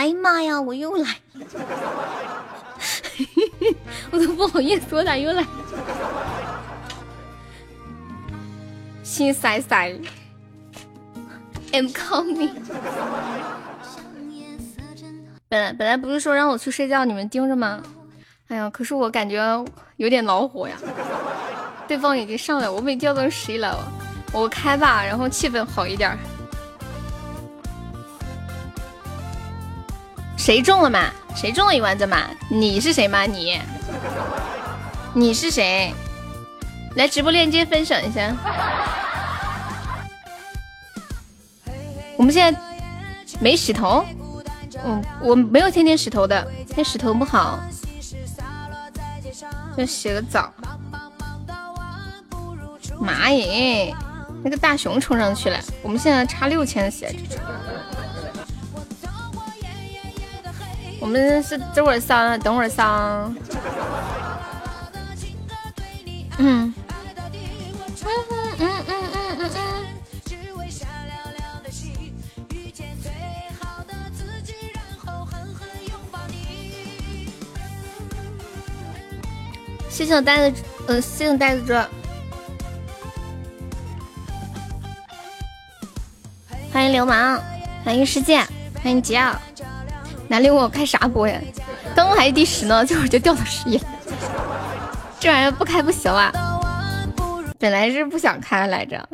哎呀妈呀，我又来，我都不好意思，我咋又来？心塞塞，I'm coming。本来本来不是说让我去睡觉，你们盯着吗？哎呀，可是我感觉有点恼火呀。对方已经上来，我没调到十一了，我开吧，然后气氛好一点。谁中了嘛？谁中了一万钻嘛？你是谁嘛？你？你是谁？来直播链接分享一下。我们现在没洗头，嗯，我没有天天洗头的，天洗头不好，就洗个澡。妈耶，那个大熊冲上去了，我们现在差六千血。我们是这会儿上，等会儿上。嗯。谢谢我呆子，呃，谢谢我呆子哥，欢迎流氓，欢迎世界，欢迎吉奥。哪里问我开啥播呀？刚刚还是第十呢，这会儿就掉到十一了。这玩意儿不开不行啊！本来是不想开来着，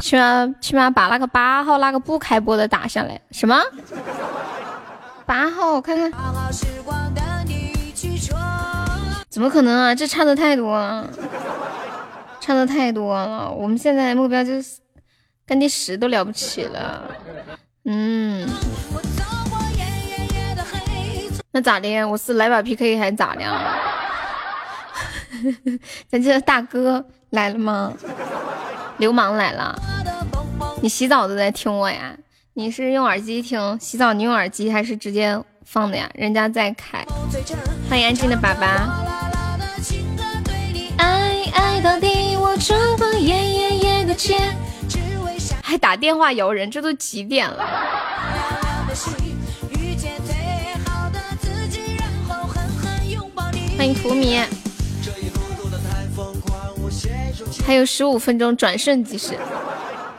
起码起码把那个八号那个不开播的打下来。什么？八号？我看看。怎么可能啊！这差的太多了，差的太多了。我们现在目标就是干第十都了不起了。嗯，那咋的？我是来把 PK 还是咋的？咱这大哥来了吗？流氓来了！你洗澡都在听我呀？你是用耳机听？洗澡你用耳机还是直接放的呀？人家在开。欢迎安静的粑粑。还打电话摇人，这都几点了？欢迎图迷，还有十五分钟，转瞬即逝。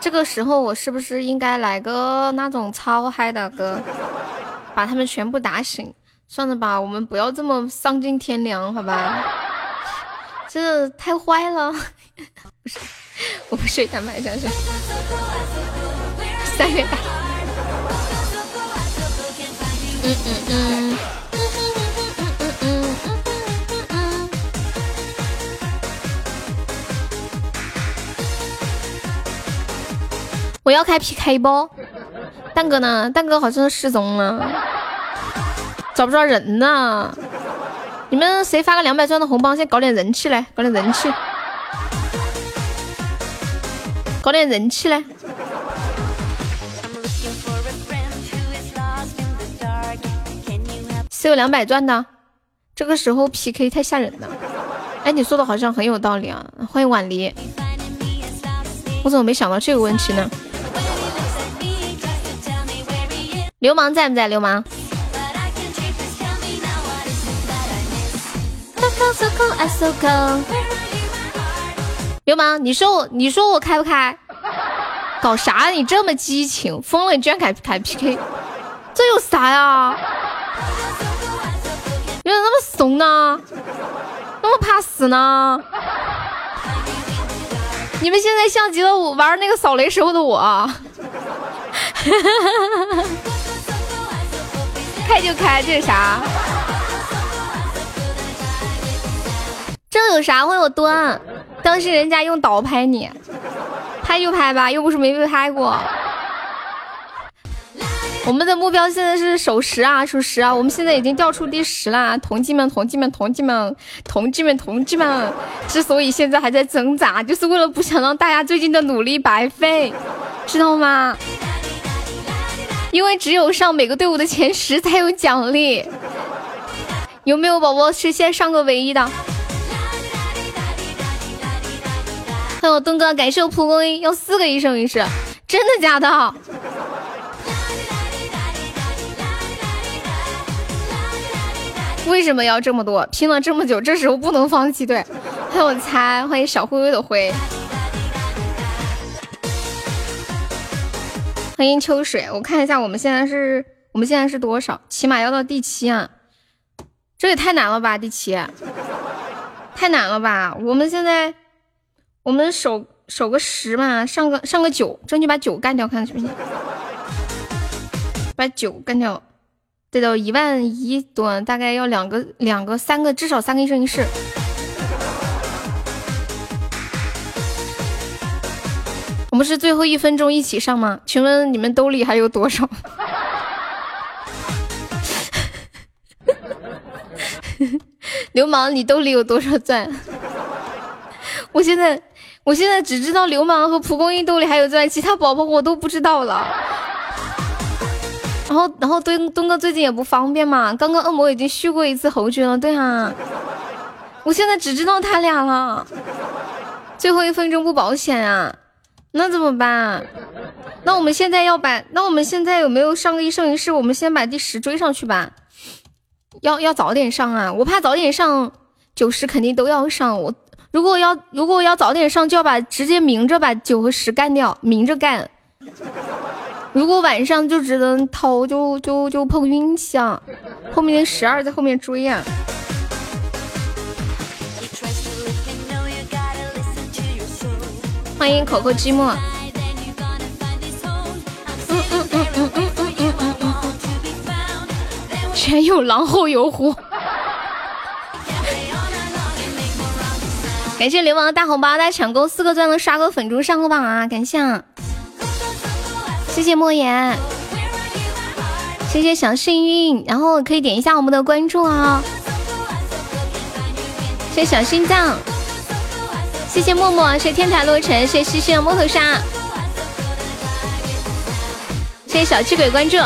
这个时候我是不是应该来个那种超嗨的歌，把他们全部打醒？算了吧，我们不要这么丧尽天良，好吧？这太坏了。不是，我不睡，坦白讲是三月大。嗯嗯嗯。我要开 PK 不？蛋哥呢？蛋哥好像失踪了，找不着人呢。你们谁发个两百钻的红包，先搞点人气来，搞点人气。搞点人气嘞！谁有两百钻的？这个时候 PK 太吓人了。哎，你说的好像很有道理啊！欢迎婉离，我怎么没想到这个问题呢？流氓在不在？流氓？流氓，你说我，你说我开不开？搞啥？你这么激情，疯了！你居然敢开 PK，这有啥呀？你怎么那么怂呢？那么怕死呢？你们现在像极了我玩那个扫雷时候的我。开就开，这是啥？这有啥？会有蹲？当时人家用倒拍你，拍就拍吧，又不是没被拍过。我们的目标现在是守十啊，守十啊！我们现在已经掉出第十啦，同志们，同志们，同志们，同志们，同志们！之所以现在还在挣扎，就是为了不想让大家最近的努力白费，知道吗？因为只有上每个队伍的前十才有奖励。有没有宝宝是先上个唯一的？还有东哥感谢我蒲公英要四个一生一世真的假的？为什么要这么多？拼了这么久这时候不能放弃对。还有猜欢迎小灰灰的灰。欢迎秋水我看一下我们现在是我们现在是多少？起码要到第七啊。这也太难了吧第七。太难了吧我们现在我们守守个十嘛，上个上个九，争取把九干掉，看行不行？把九干掉。得到一万一多，大概要两个、两个、三个，至少三个一生一世。我们是最后一分钟一起上吗？请问你们兜里还有多少？流氓，你兜里有多少钻？我现在，我现在只知道流氓和蒲公英兜里还有钻，其他宝宝我都不知道了。然后，然后东东哥最近也不方便嘛。刚刚恶魔已经续过一次侯爵了，对啊。我现在只知道他俩了，最后一分钟不保险啊，那怎么办？那我们现在要把，那我们现在有没有上个一生一世？我们先把第十追上去吧。要要早点上啊，我怕早点上九十肯定都要上。我如果要如果要早点上，就要把直接明着把九和十干掉，明着干。如果晚上就只能偷，就就就碰运气啊！后面的十二在后面追啊！欢迎口口寂寞。嗯嗯嗯嗯嗯嗯嗯嗯。前有狼后有虎。感谢流氓的大红包，大家抢够四个钻的刷个粉猪上个榜啊！感谢。谢谢莫言，谢谢小幸运，然后可以点一下我们的关注啊！谢谢小心脏，谢谢默默，谢谢天台落尘，谢谢西西的摸头杀，谢谢小气鬼关注，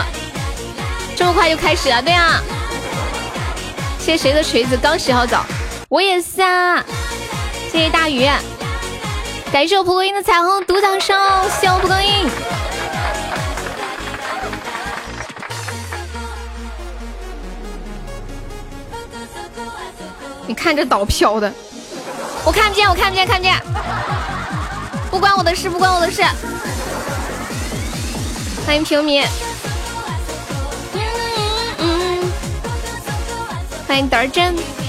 这么快就开始了，对啊！谢谢谁的锤子刚洗好澡，我也是啊！谢谢大鱼，感谢我蒲公英的彩虹独掌声，谢我蒲公英。你看这岛飘的，我看不见，我看不见，看不见，不关我的事，不关我的事。欢迎平民，欢迎德真。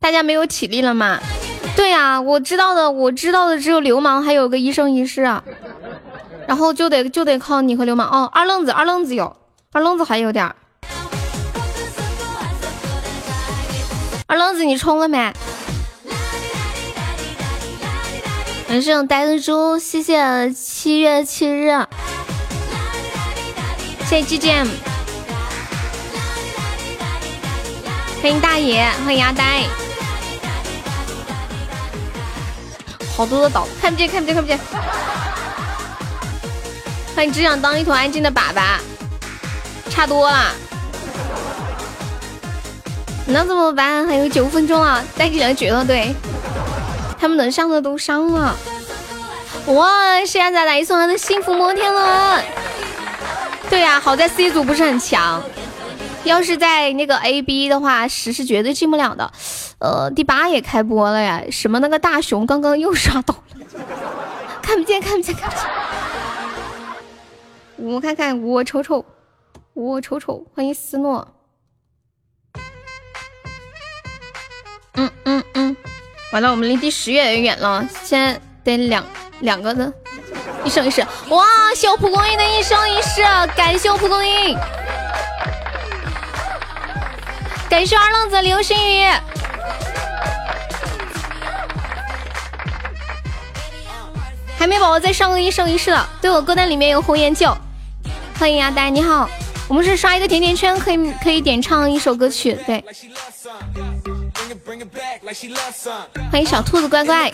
大家没有体力了吗？对呀，我知道的，我知道的只有流氓，还有个一生一世啊。然后就得就得靠你和流氓哦。二愣子，二愣子有，二愣子还有点。二愣子，你充了没？人生呆子猪，谢谢七月七日，谢谢 G G M，欢迎大爷，欢迎阿呆，好多的岛，看不见，看不见，看不见。欢迎只想当一坨安静的粑粑，差多了。那怎么办？还有九分钟啊！带几两绝了队，他们能上的都上了。哇！现在来送他的幸福摩天轮。对呀，好在 C 组不是很强，要是在那个 A、B 的话，十是绝对进不了的。呃，第八也开播了呀，什么那个大熊刚刚又刷到了，看不见，看不见，看不见。我看看，我瞅瞅，我瞅瞅，欢迎思诺。嗯嗯嗯，完了，我们离第十越来越远了，现在得两两个呢，一生一世，哇！谢我蒲公英的一生一世，感谢我蒲公英，感谢二愣子流星雨，还没宝宝再上个一生一世的，对我歌单里面有红颜旧，欢迎阿呆，你好，我们是刷一个甜甜圈，可以可以点唱一首歌曲，对。欢迎小兔子乖乖，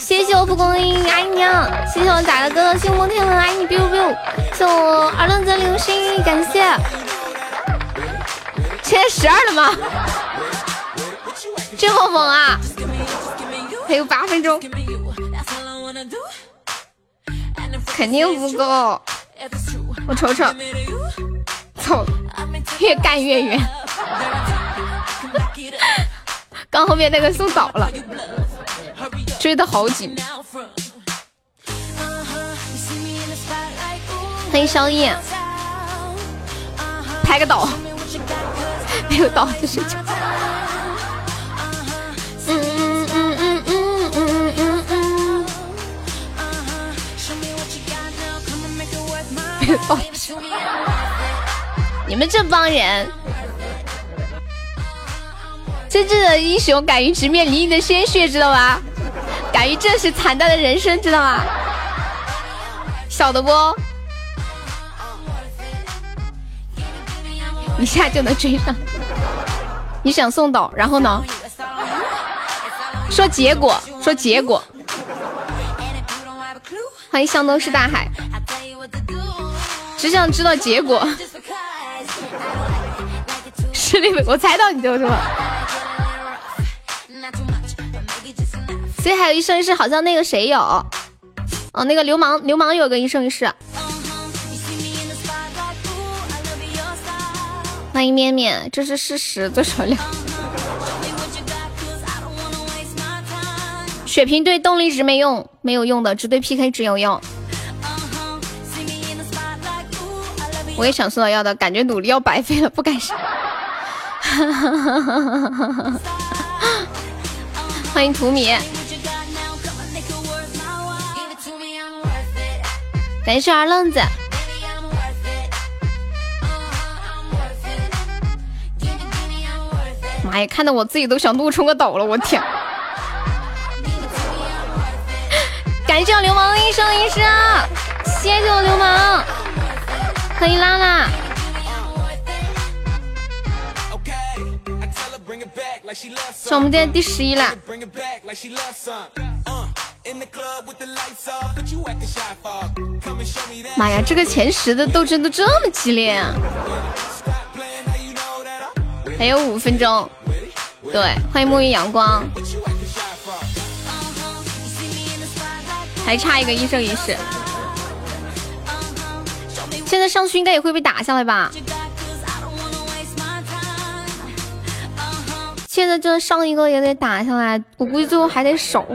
谢谢我蒲公英，爱你啊！谢谢我仔的哥哥，幸福天伦，爱你 biu biu，谢我二愣子流星，感谢。现在十二了吗？这么猛啊！还有八分钟，肯定不够。我瞅瞅，操！越干越远。刚后面那个送倒了，追的好紧。欢迎宵夜，拍个倒，没有倒就睡觉。没有倒，你们这帮人，真正的英雄敢于直面淋漓的鲜血，知道吗？敢于正视惨淡的人生，知道吗？晓得不？一下就能追上。你想送岛，然后呢？说结果，说结果。欢迎向东是大海，只想知道结果。是那个，我猜到你就是了。所以还有一生一世，好像那个谁有，哦，那个流氓流氓有个一生一世。欢迎面面，这是事实，最少两。血瓶对动力值没用，没有用的，只对 PK 值有用。我也想送到要的，感觉努力要白费了，不敢上。欢迎图米，感谢二愣子。妈呀，看得我自己都想怒冲个斗了，我天！感谢我流氓的一生一世，谢谢我流氓，可以拉啦。是我们今天第十一了。妈呀，这个前十的斗争都这么激烈啊！还有五分钟，对，欢迎沐浴阳光，还差一个一生一世，现在上去应该也会被打下来吧？现在就上一个也得打下来，我估计最后还得守。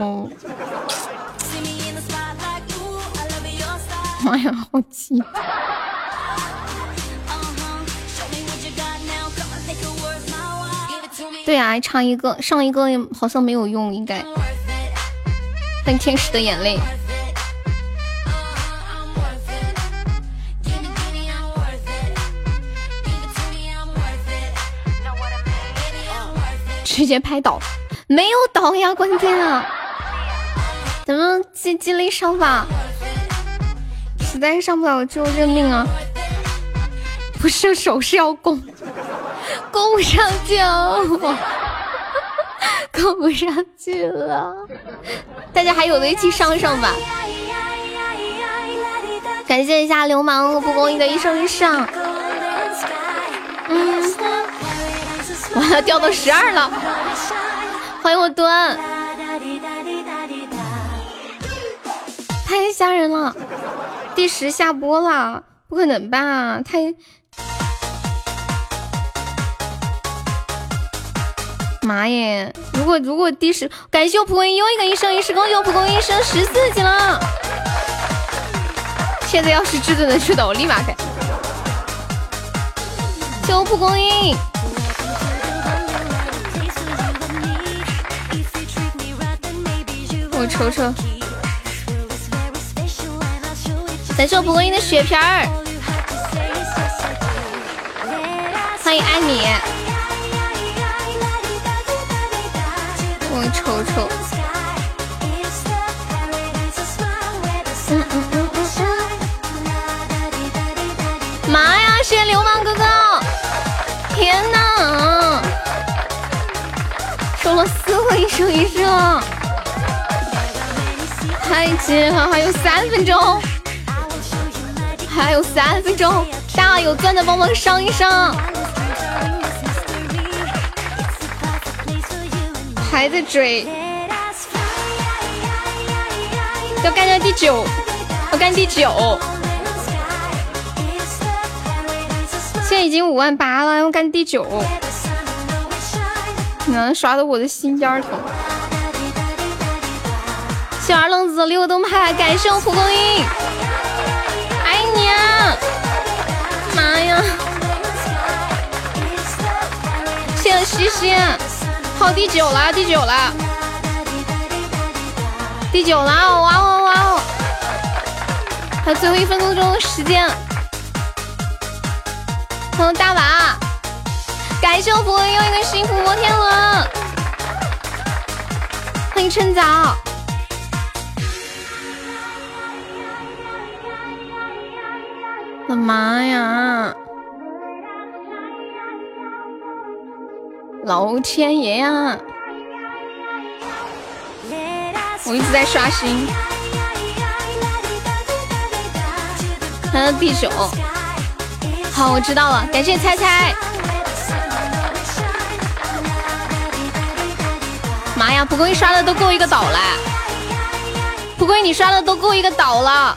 妈呀，好气！对啊，差一个上一个好像没有用，应该。欢天使的眼泪。直接拍倒，没有倒呀，关键啊！咱们尽尽力上吧，实在上不了就认命啊！不是手是要攻。攻不上去了，攻不上去了。大家还有的一起上上吧。感谢一下流氓和蒲公英的一生一世。嗯，我要掉到十二了。欢迎我端，太吓人了。第十下播了，不可能吧？太。妈耶！如果如果第十，感谢我蒲公英又一个一生一世，恭喜我蒲公英升十四级了。现在要是至尊能出的，我立马开。谢我蒲公英。我瞅瞅。感谢我蒲公英的血瓶儿。欢迎爱你。我瞅瞅，妈呀，谢谢流氓哥哥！天哪，收了四个一生一世了，太急了！还有三分钟，还有三分钟，大有钻的帮忙上一上。还在追，要干到第九，要干第九。现在已经五万八了，要干第九。能，刷的我的心尖疼。小二愣子六灯牌，感谢我蒲公英，爱你啊！妈呀！谢谢西西，好第九了，第九了，第九了！哇哦哇哦！还有最后一分钟钟的时间，欢迎大娃，感谢我蒲公英又一个幸福摩天轮，欢迎趁早。我的妈呀！老天爷呀！我一直在刷新，还有第九。好，我知道了，感谢猜猜。妈呀，蒲公英刷的都够一个岛了！蒲公英你刷的都够一个岛了。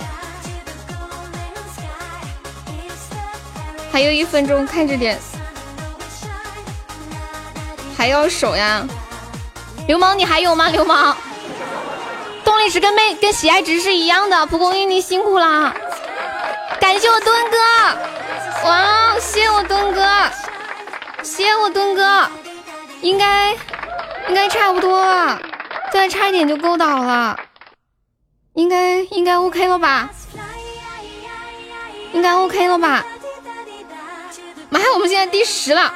还有一分钟，看着点，还要守呀！流氓，你还有吗？流氓，动力值跟妹跟喜爱值是一样的。蒲公英，你辛苦了，感谢我墩哥，哇，谢我墩哥，谢谢我墩哥，应该应该差不多了，再差一点就够倒了，应该应该 OK 了吧？应该 OK 了吧？妈呀，我们现在第十了，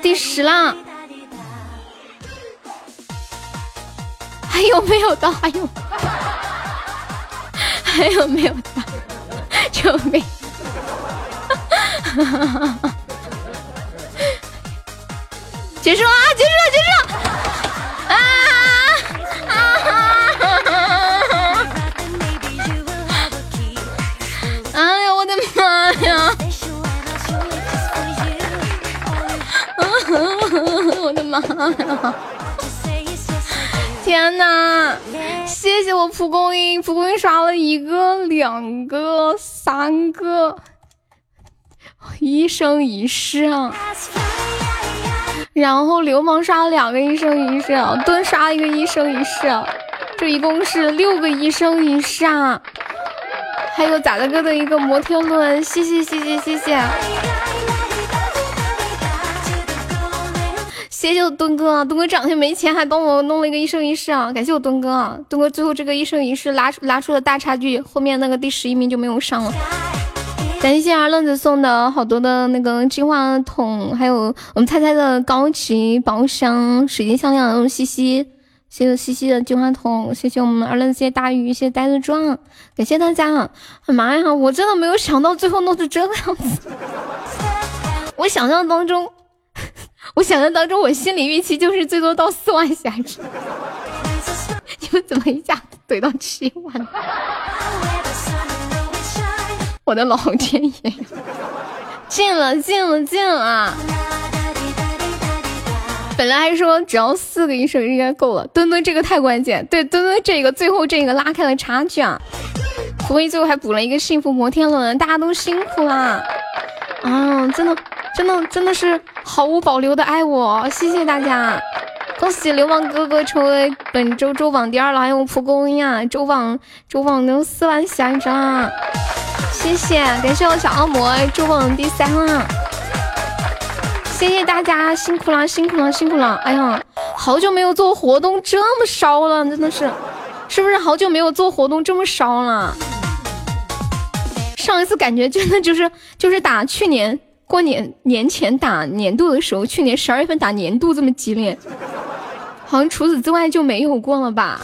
第十了，还有没有到？还有，还有没有到？救命！结束啊！结束了！结束了！妈呀！天哪！谢谢我蒲公英，蒲公英刷了一个、两个、三个，一生一世啊！然后流氓刷了两个一生一世，盾刷了一个一生一世，这一共是六个一生一世啊！还有咋的哥的一个摩天轮，谢谢谢谢谢谢。谢谢我墩哥，墩哥这两天没钱，还帮我弄了一个一生一世啊！感谢我墩哥，墩哥最后这个一生一世拉出拉出了大差距，后面那个第十一名就没有上了。感谢二愣子送的好多的那个金话筒，还有我们猜猜的高级宝箱、水晶项链，西西，谢谢西西的金话筒，谢谢我们二愣子，谢谢大鱼，谢谢呆子壮，感谢大家！妈呀，我真的没有想到最后弄成这个样子，我想象当中。我想象当中，我心理预期就是最多到四万下值，你们怎么一下怼到七万？我的老天爷！进了，进了，进了！本来还说只要四个医生应该够了，墩墩这个太关键，对，墩墩这个最后这个拉开了差距啊！所以最后还补了一个幸福摩天轮，大家都辛苦啦！啊，真的。真的真的是毫无保留的爱我，谢谢大家！恭喜流氓哥哥成为本周周榜第二了，还有蒲公英啊，周榜周榜能四万喜爱值啦！谢谢，感谢我小恶魔周榜第三了，谢谢大家辛苦了辛苦了辛苦了！哎呀，好久没有做活动这么烧了，真的是，是不是好久没有做活动这么烧了？上一次感觉真的就是就是打去年。过年年前打年度的时候，去年十二月份打年度这么激烈，好像除此之外就没有过了吧？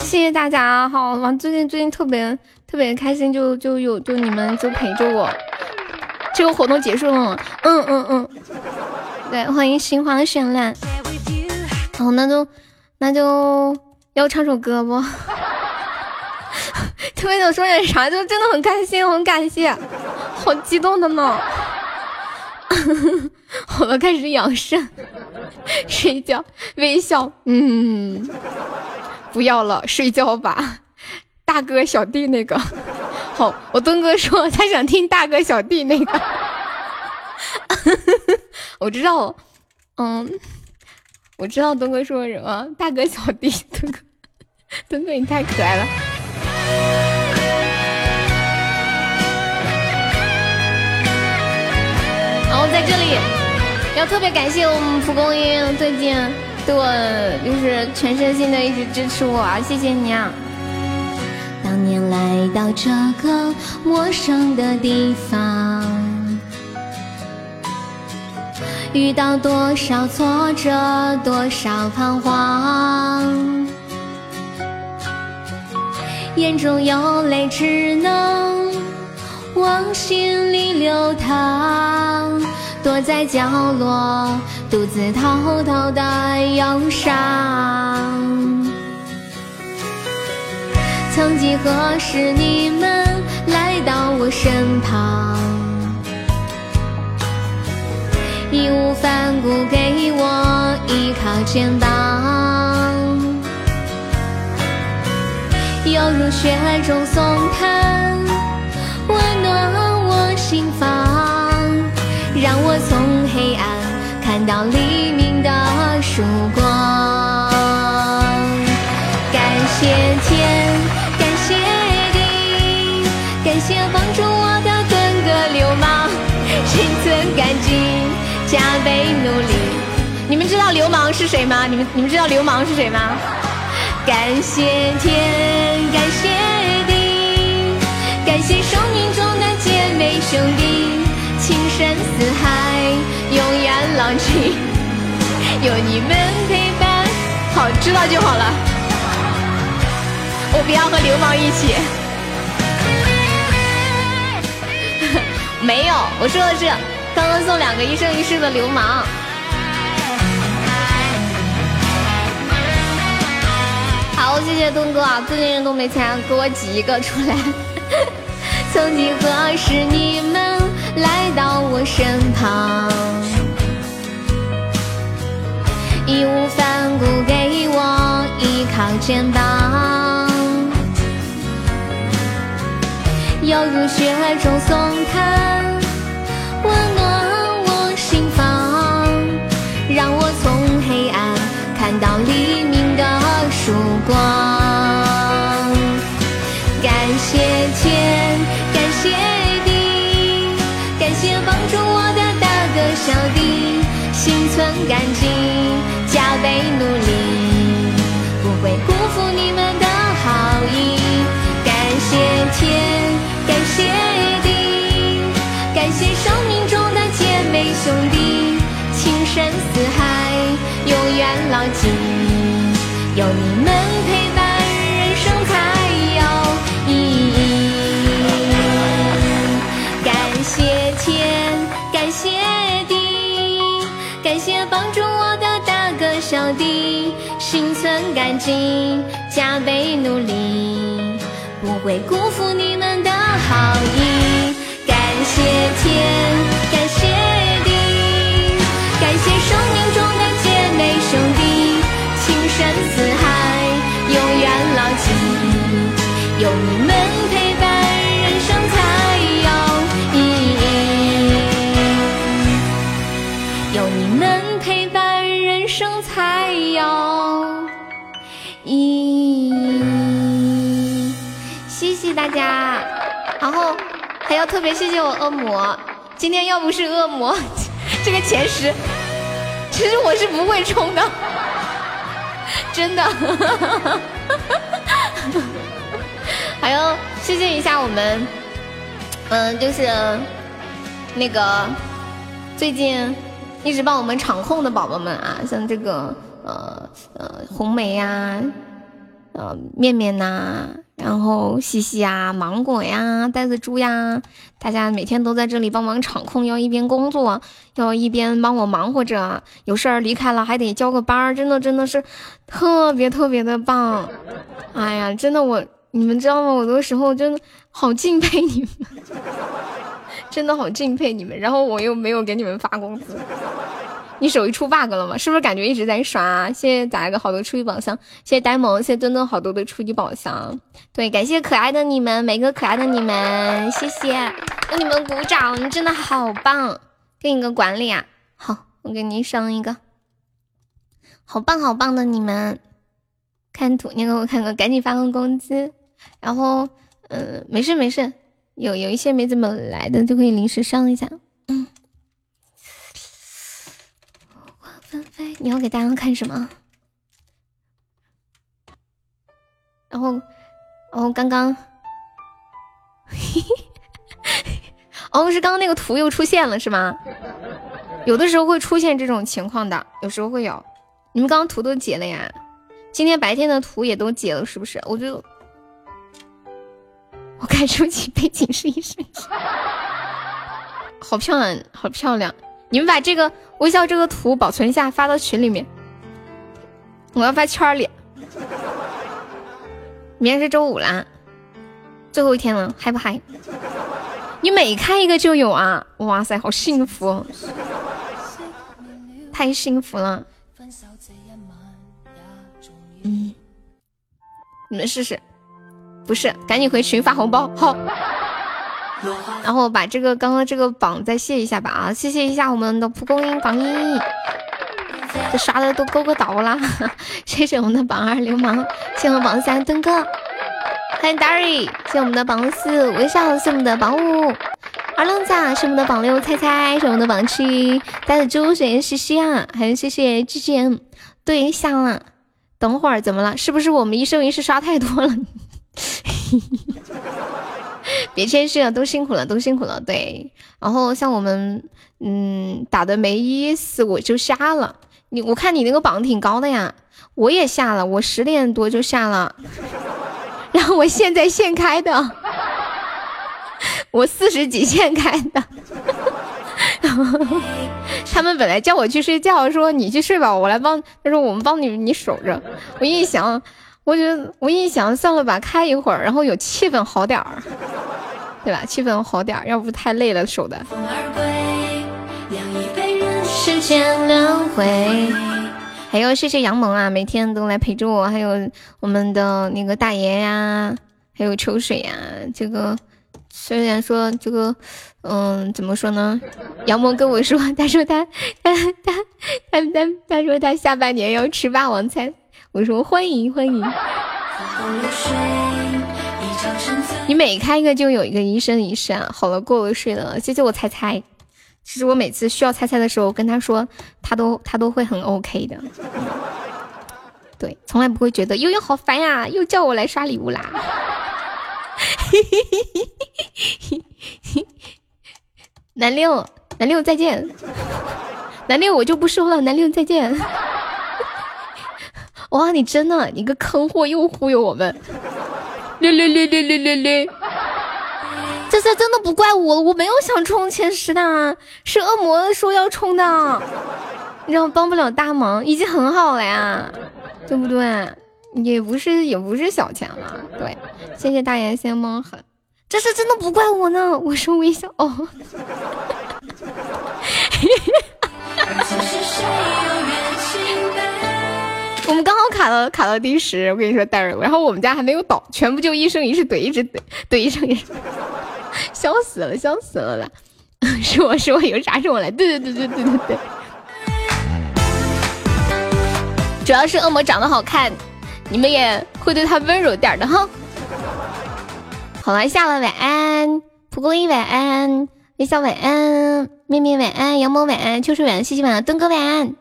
谢谢大家，好，完最近最近特别特别开心，就就有就你们就陪着我。这个活动结束了，嗯嗯嗯，对，欢迎心花绚烂。好，那就那就要唱首歌不？特别想说点啥，就真的很开心，很感谢。好激动的呢！我们开始养生，睡觉，微笑，嗯，不要了，睡觉吧。大哥小弟那个。好，我墩哥说他想听大哥小弟那个。我知道，嗯，我知道墩哥说什么，大哥小弟，墩哥，墩哥你太可爱了。在这里要特别感谢我们蒲公英最近对我就是全身心的一直支持我，谢谢你啊！当年来到这个陌生的地方。遇到多少挫折，多少彷徨，眼中有泪，只能往心里流淌。躲在角落，独自偷偷的忧伤。曾几何时，你们来到我身旁。义无反顾给我依靠肩膀，犹如雪中送炭，到黎明的曙光。感谢天，感谢地，感谢帮助我的盾哥流氓，心存感激。加倍努力，你们知道流氓是谁吗？你们你们知道流氓是谁吗？感谢天，感谢地，感谢生命中的姐妹兄弟，情深似海，有你们陪伴。好，知道就好了。我不要和流氓一起。没有，我说的是。刚刚送两个一生一世的流氓，好，谢谢东哥啊！最近都没钱，给我挤一个出来。曾几何时，你们来到我身旁，义无反顾给我依靠肩膀，犹如雪中送炭。温暖我心房，让我从黑暗看到黎明的曙光。感谢天，感谢地，感谢帮助我的大哥小弟，心存感激，倍努力，不会辜负你们的好意。感谢天，感谢心存感激，加倍努力，不会辜负你们的好意。感谢天，感谢地，感谢生命中的姐妹。兄弟，情深似海，大家，然后还要特别谢谢我恶魔。今天要不是恶魔，这个前十。其实我是不会冲的，真的。还要谢谢一下我们，嗯，就是那个最近一直帮我们场控的宝宝们啊，像这个呃呃红梅呀，呃面面呐。然后西西呀，芒果呀，袋子猪呀，大家每天都在这里帮忙场控，要一边工作，要一边帮我忙活着。有事儿离开了还得交个班儿，真的真的是特别特别的棒。哎呀，真的我你们知道吗？我有时候真的好敬佩你们，真的好敬佩你们。然后我又没有给你们发工资，你手机出 bug 了吗？是不是感觉一直在刷？谢谢打一个好多初级宝箱，谢谢呆萌，谢谢墩墩好多的初级宝箱。对，感谢可爱的你们，每个可爱的你们，谢谢，为你们鼓掌，你真的好棒！给你个管理啊，好，我给你上一个，好棒好棒的你们。看图，你给我看个，赶紧发个工资。然后，嗯，没事没事，有有一些没怎么来的就可以临时上一下。嗯。花纷飞，你要给大家看什么？然后，然后刚刚，哦，是刚刚那个图又出现了是吗？有的时候会出现这种情况的，有时候会有。你们刚刚图都截了呀？今天白天的图也都截了是不是？我就。我看初级背景试一试，好漂亮，好漂亮！你们把这个微笑这个图保存一下，发到群里面。我要发圈里。明天是周五啦，最后一天了，嗨不嗨？你每开一个就有啊！哇塞，好幸福，太幸福了。嗯，你们试试。不是，赶紧回群发红包，好。然后把这个刚刚这个榜再谢一下吧啊，谢谢一下我们的蒲公英榜一，这刷的都够个倒啦。谢谢我们的榜二流氓，谢谢我们榜三墩哥，欢迎 Darry，谢谢我们的榜四微笑，谢谢我们的榜五二愣子，是我们的榜六猜猜，是我们的榜七带着猪，谢谢西西啊，还有谢谢 G G M，对下了。等会儿怎么了？是不是我们一生一世刷太多了？别谦虚了，都辛苦了，都辛苦了。对，然后像我们，嗯，打的没意思，我就下了。你，我看你那个榜挺高的呀，我也下了，我十点多就下了，然后我现在现开的，我四十几现开的。他们本来叫我去睡觉，说你去睡吧，我来帮。他说我们帮你，你守着。我一想。我觉得我一想，算了吧，开一会儿，然后有气氛好点儿，对吧？气氛好点儿，要不太累了守的。还有谢谢杨萌啊，每天都来陪着我，还有我们的那个大爷呀，还有秋水呀。这个虽然说这个，嗯，怎么说呢？杨萌跟我说，他说他他他他他他说他下半年要吃霸王餐。我说欢迎欢迎，你每开一个就有一个一生一世啊！好了，过了睡了，谢谢我猜猜。其实我每次需要猜猜的时候，跟他说，他都他都会很 OK 的。对，从来不会觉得悠悠好烦呀，又叫我来刷礼物啦。南六南六再见，南六我就不说了，南六再见。哇，你真的，你个坑货又忽悠我们！六六六六六六六，这次真的不怪我，我没有想冲前十的，是恶魔说要冲的，你知道帮不了大忙，已经很好了呀，对不对？也不是也不是小钱了，对，谢谢大爷先蒙狠，这次真的不怪我呢，我是微笑哦。我们刚好卡到卡到第十，我跟你说戴尔，然后我们家还没有倒，全部就一生一世怼，一直怼怼一生一世，笑死了，笑死了啦！是我是我有啥事我来，对对对对对对对，主要是恶魔长得好看，你们也会对他温柔点的哈。好了，下了晚安，蒲公英晚安，微笑晚安，面面晚安，杨萌晚安，秋水晚安，西西晚安，墩哥晚安，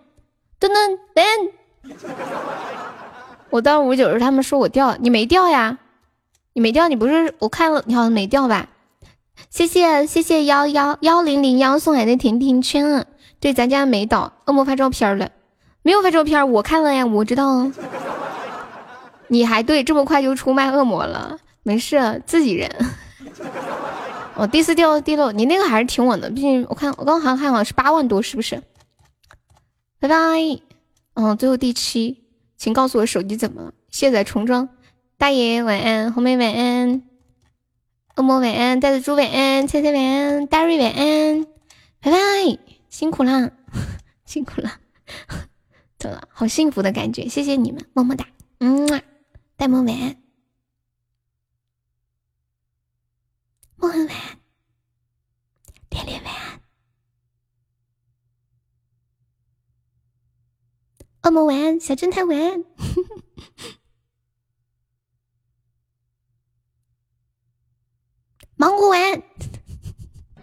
墩墩晚安。我到五九时，他们说我掉，你没掉呀？你没掉，你不是我看了，你好像没掉吧？谢谢谢谢幺幺幺零零幺送来的甜甜圈，对，咱家没倒。恶魔发照片了，没有发照片，我看了呀，我知道。你还对，这么快就出卖恶魔了？没事，自己人。我第四掉第六，你那个还是挺稳的，毕竟我看我刚好像看好像是八万多，是不是？拜拜。嗯，最后第七，请告诉我手机怎么了？卸载重装。大爷晚安，红梅晚安，恶魔晚安，带着猪晚安，猜猜晚安，大瑞晚安，拜拜，辛苦啦，辛苦了，走了，好幸福的感觉，谢谢你们，么么哒，嗯，戴萌晚安，梦很晚安，连连晚安，恶魔晚安，小侦探晚安，芒果晚安。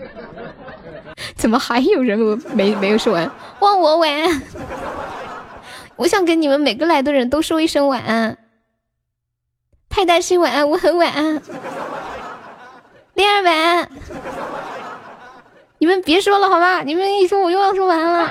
怎么还有人没没有说完？忘我晚安！我想跟你们每个来的人都说一声晚安。派大星晚安，我很晚安。恋儿晚安。你们别说了好吗？你们一说我又要说完了。